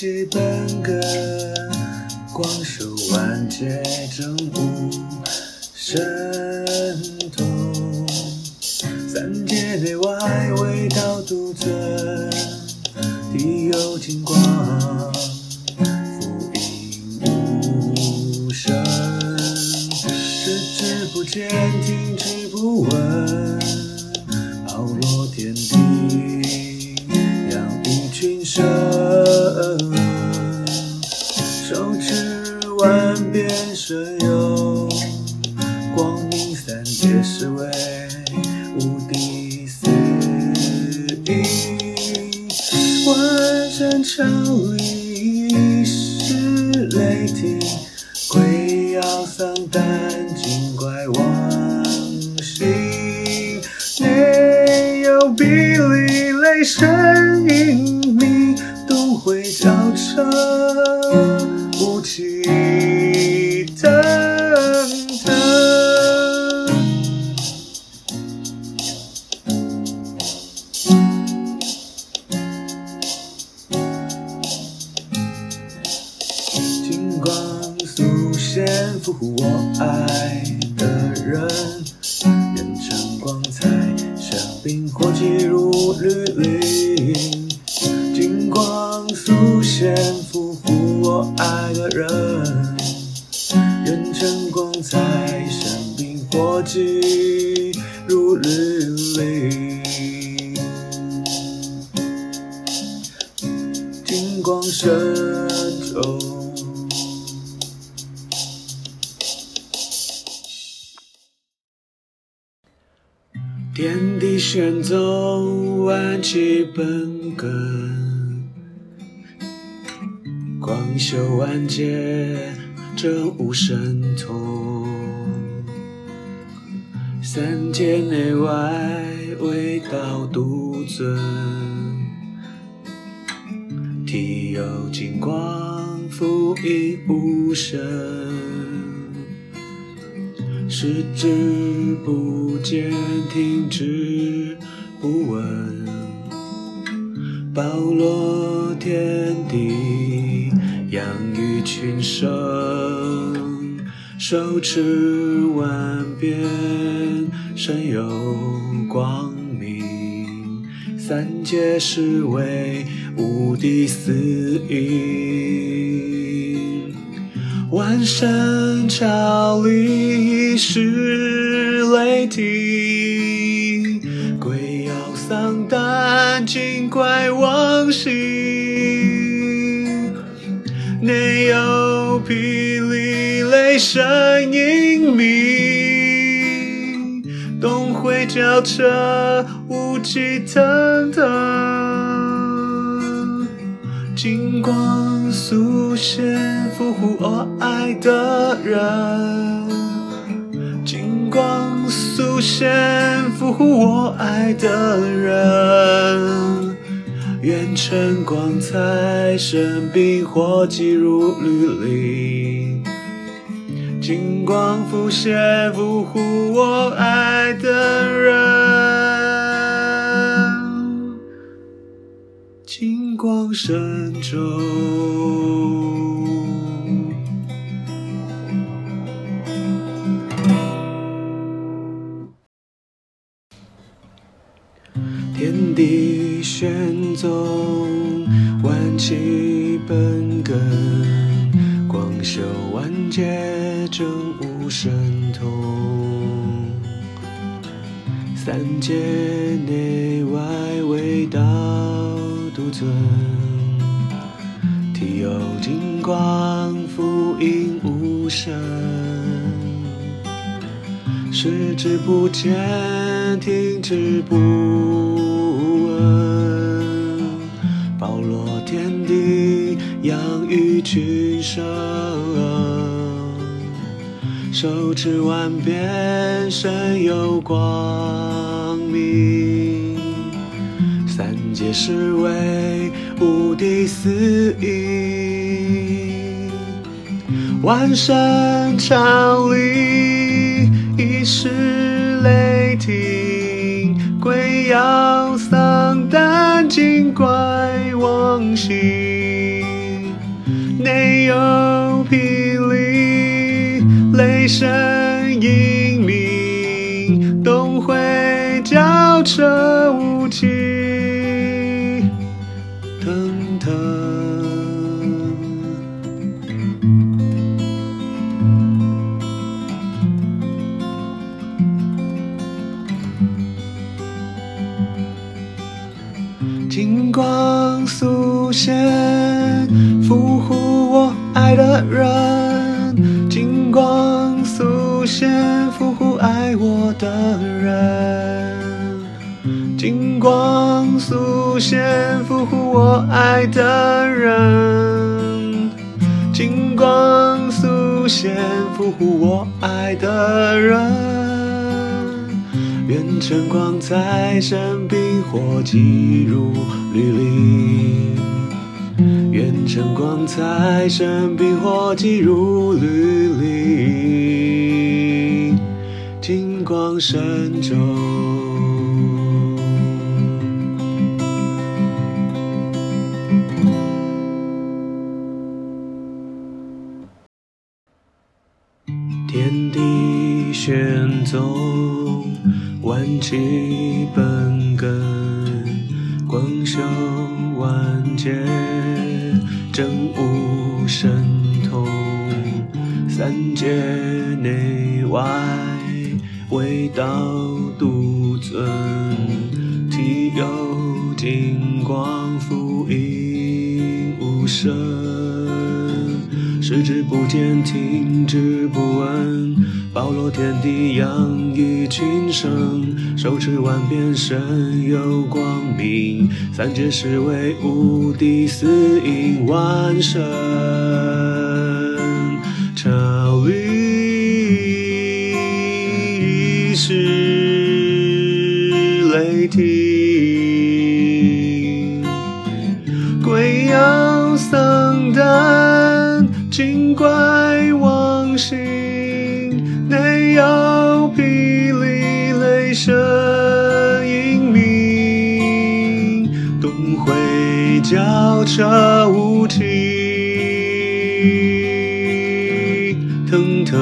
宗，万气本根，光手万劫正悟神通，三界内外丧胆精怪亡心，没有霹雳雷神火气如律令。金光神州。天地玄宗，万气本根，光修万界，正悟神通。三界内外，唯道独尊。体有金光，福音无声。视之不见，听之不闻，包罗天地，养育群生，手持万变，身有光明，三界是为无敌四应。万神朝礼是雷霆，鬼妖丧胆精怪亡心，内有霹雳雷声隐秘，东会交彻雾气腾腾。金光速现，俘获我爱的人。金光速现，俘获我爱的人。愿晨光彩，生命火气如律令。金光浮现不负我爱的人。金光神咒天地玄宗。视之不见，听之不闻。包罗天地，养育群生。手持万变，身有光明。三界是为无敌四应，万神朝礼，是雷霆，鬼妖丧胆，精怪妄行，内有霹雳，雷声隐鸣，东会交车无期，的人。金光速现，俘获我爱的人。金光速现，俘获我爱的人。愿晨光在身边，火急如律令。愿晨光在身边，火急如律令。光深重。天地玄宗，万气本根，光修万界，正无神道独尊。体有金光，复应无声。视之不见，听之不闻，包罗天地，养育群生。手持万变，身有光明。三界是为无敌四应，万神交彻无期，腾腾。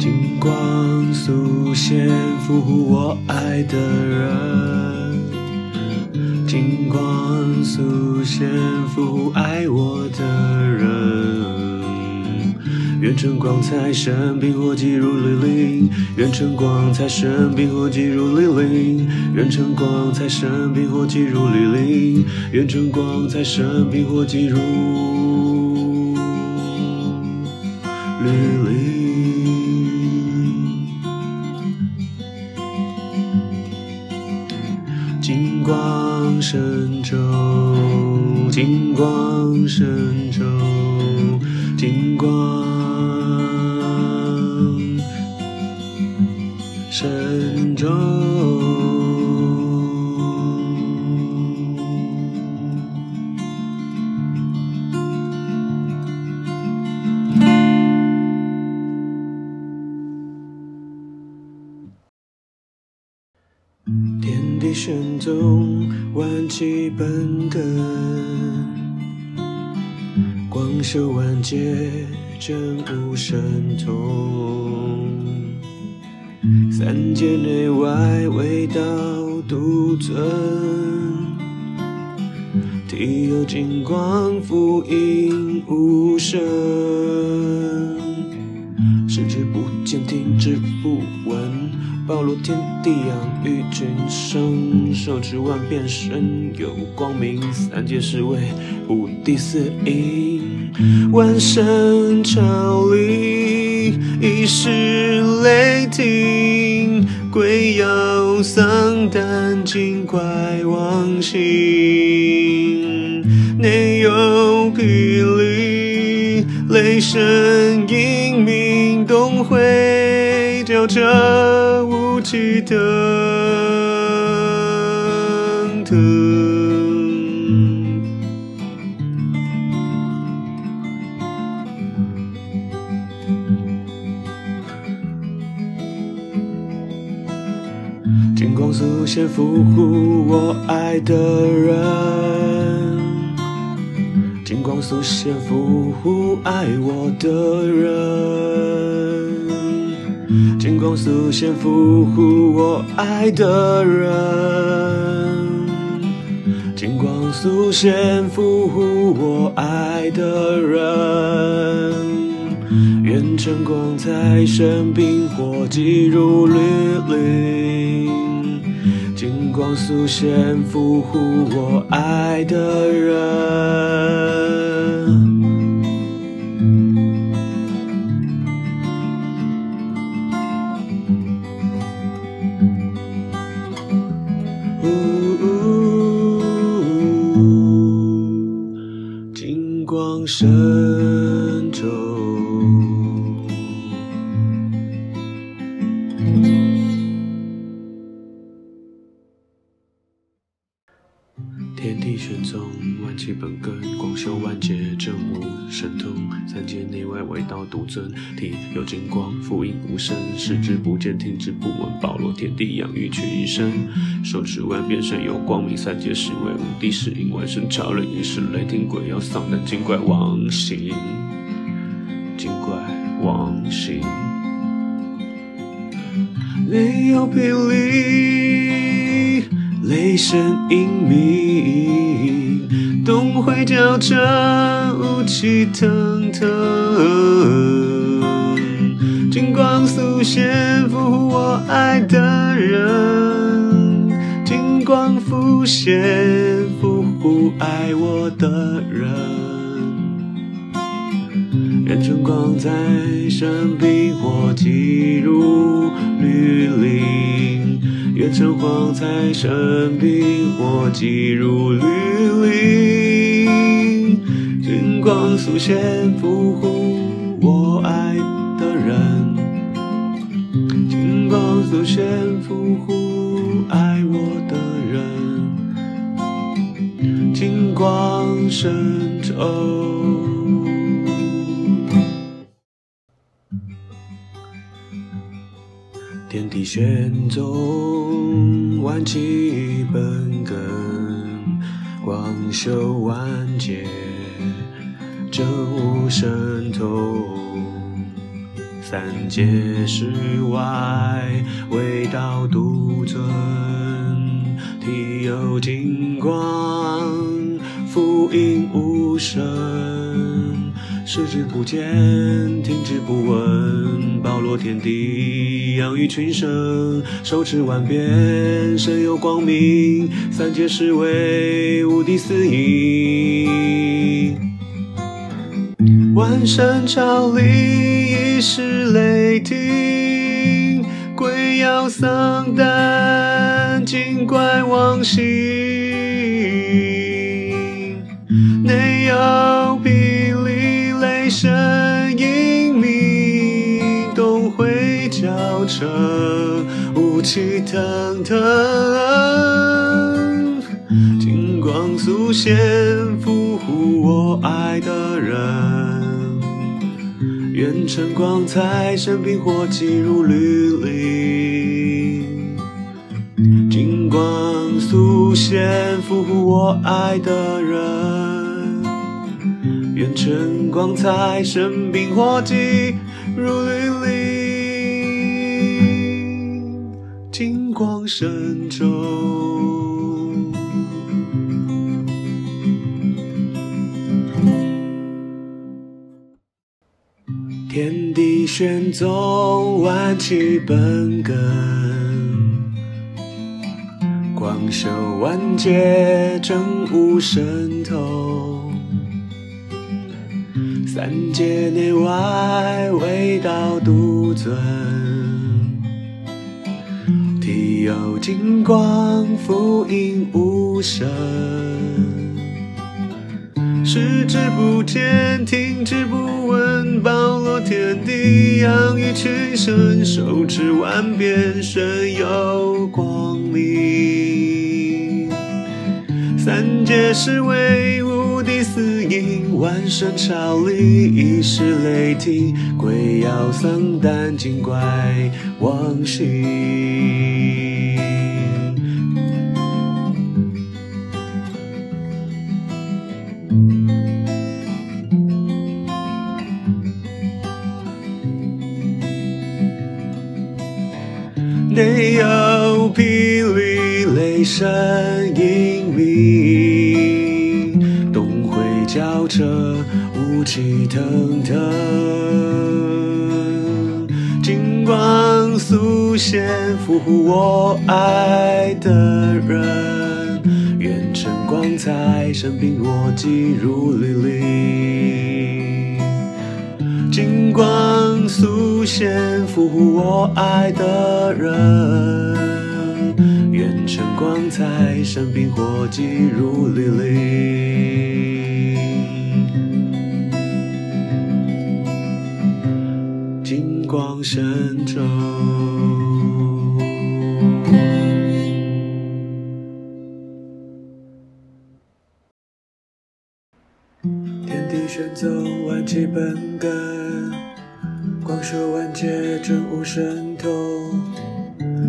金光速现，俘获我爱的人。金光速现，俘获爱我的人。愿晨光在身边，火急如律令。愿晨光在身边，火急如律令。愿晨光在身边，火急如律令。愿晨光在身边，火急如律令。金光神州，金光神州，本根，光修万劫，真无神通。三界内外，唯道独尊。体有金光，复应无声。视之不见，听之不闻。暴露天地，养育群生，手持万变，身有光明。三界侍卫，五帝四应，万神朝礼，一时雷霆，鬼妖丧胆，精怪亡形，内有霹雳，雷声隐鸣，东会交彻。气腾腾，金光速现俘护我爱的人，金光速现俘护爱我的人。金光速现俘护我爱的人，金光速现俘护我爱的人，愿晨光在身，冰火急如律令。金光速现俘护我爱的人。广修万劫，正悟神通。三界内外，唯道独尊。体有金光，复应无声。视之不见，听之不闻。包罗天地，养育群生。手持万变，身有光明。三界侍卫，五帝十应，万神朝礼。一是雷霆，鬼妖丧胆，精怪亡形。精怪亡形。雷有霹雳，雷声隐鸣，总会交彻，雾气腾腾。金光素现，俘护我爱的人。金光复现，俘护爱我的人。任春光在身，冰火急如绿林。愿春光在身，冰火急如律令。金光素现，俘护我爱的人。金光素现，俘护爱我的人。金光神州。玄宗，万气本根，光修万劫，真无神通。三界世外，唯道独尊。体有金光，复应无声。视之不见，听之不闻，包罗天地，养育群生，手持万变，身有光明，三界侍卫，五帝司迎，万山朝礼，一时雷霆，鬼妖丧胆，精怪亡形，交彻，雾气腾腾。金光素现，俘护我爱的人。愿晨光在身，冰火急如律令。金光。素线俘获我爱的人，愿晨光彩，生冰火急如神州。天地玄宗，万气本根，广修万界，正悟神通。三界内外，唯道独尊。有金光，福音无声。视之不见，听之不闻，包罗天地，养育群生，手持万变，身有光明。三界是为无敌四应，万神朝礼，一时雷霆，鬼妖僧胆精怪妄行。气腾腾，金光素现俘获我爱的人，愿晨光彩，生兵我击如律令，金光素现俘获我爱的人，愿晨光彩，生兵火急如律令，金光神州。天地玄宗，万气本根，光说万界，真无神通。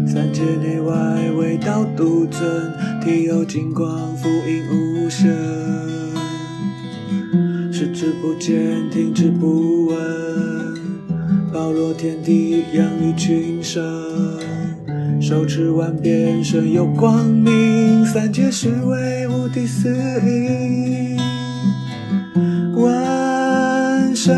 三界内外，唯道独尊。体有金光，福音无声。视之不见，听之不闻，包罗天地，养育群生。手持万变，身有光明。三界是为无敌四意。万神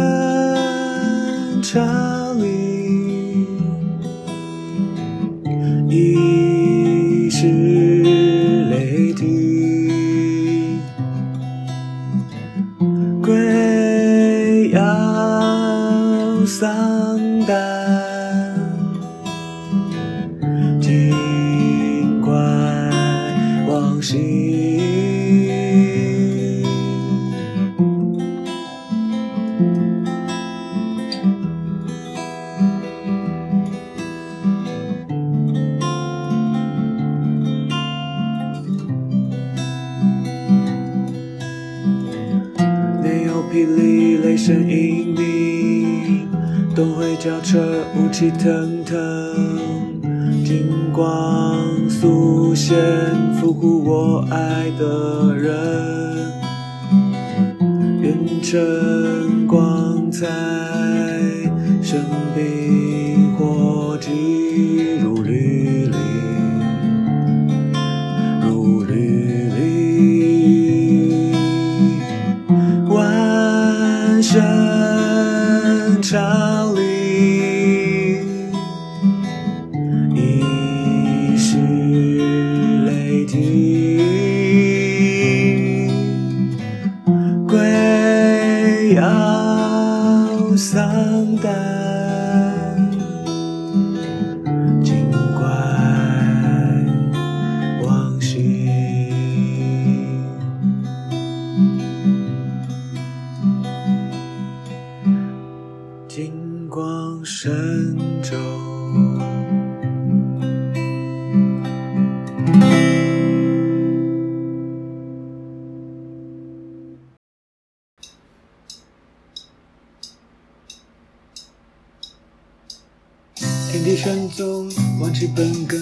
天地玄宗，万气本根，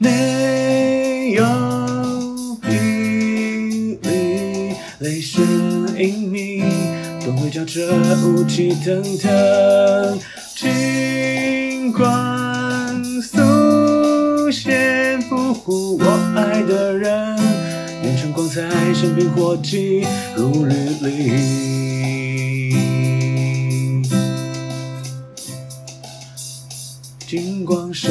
内有霹雳，雷声隐秘。总会叫这雾气腾腾，金光素现，俘获我爱的人，变成光彩，生命火迹如日丽。金光神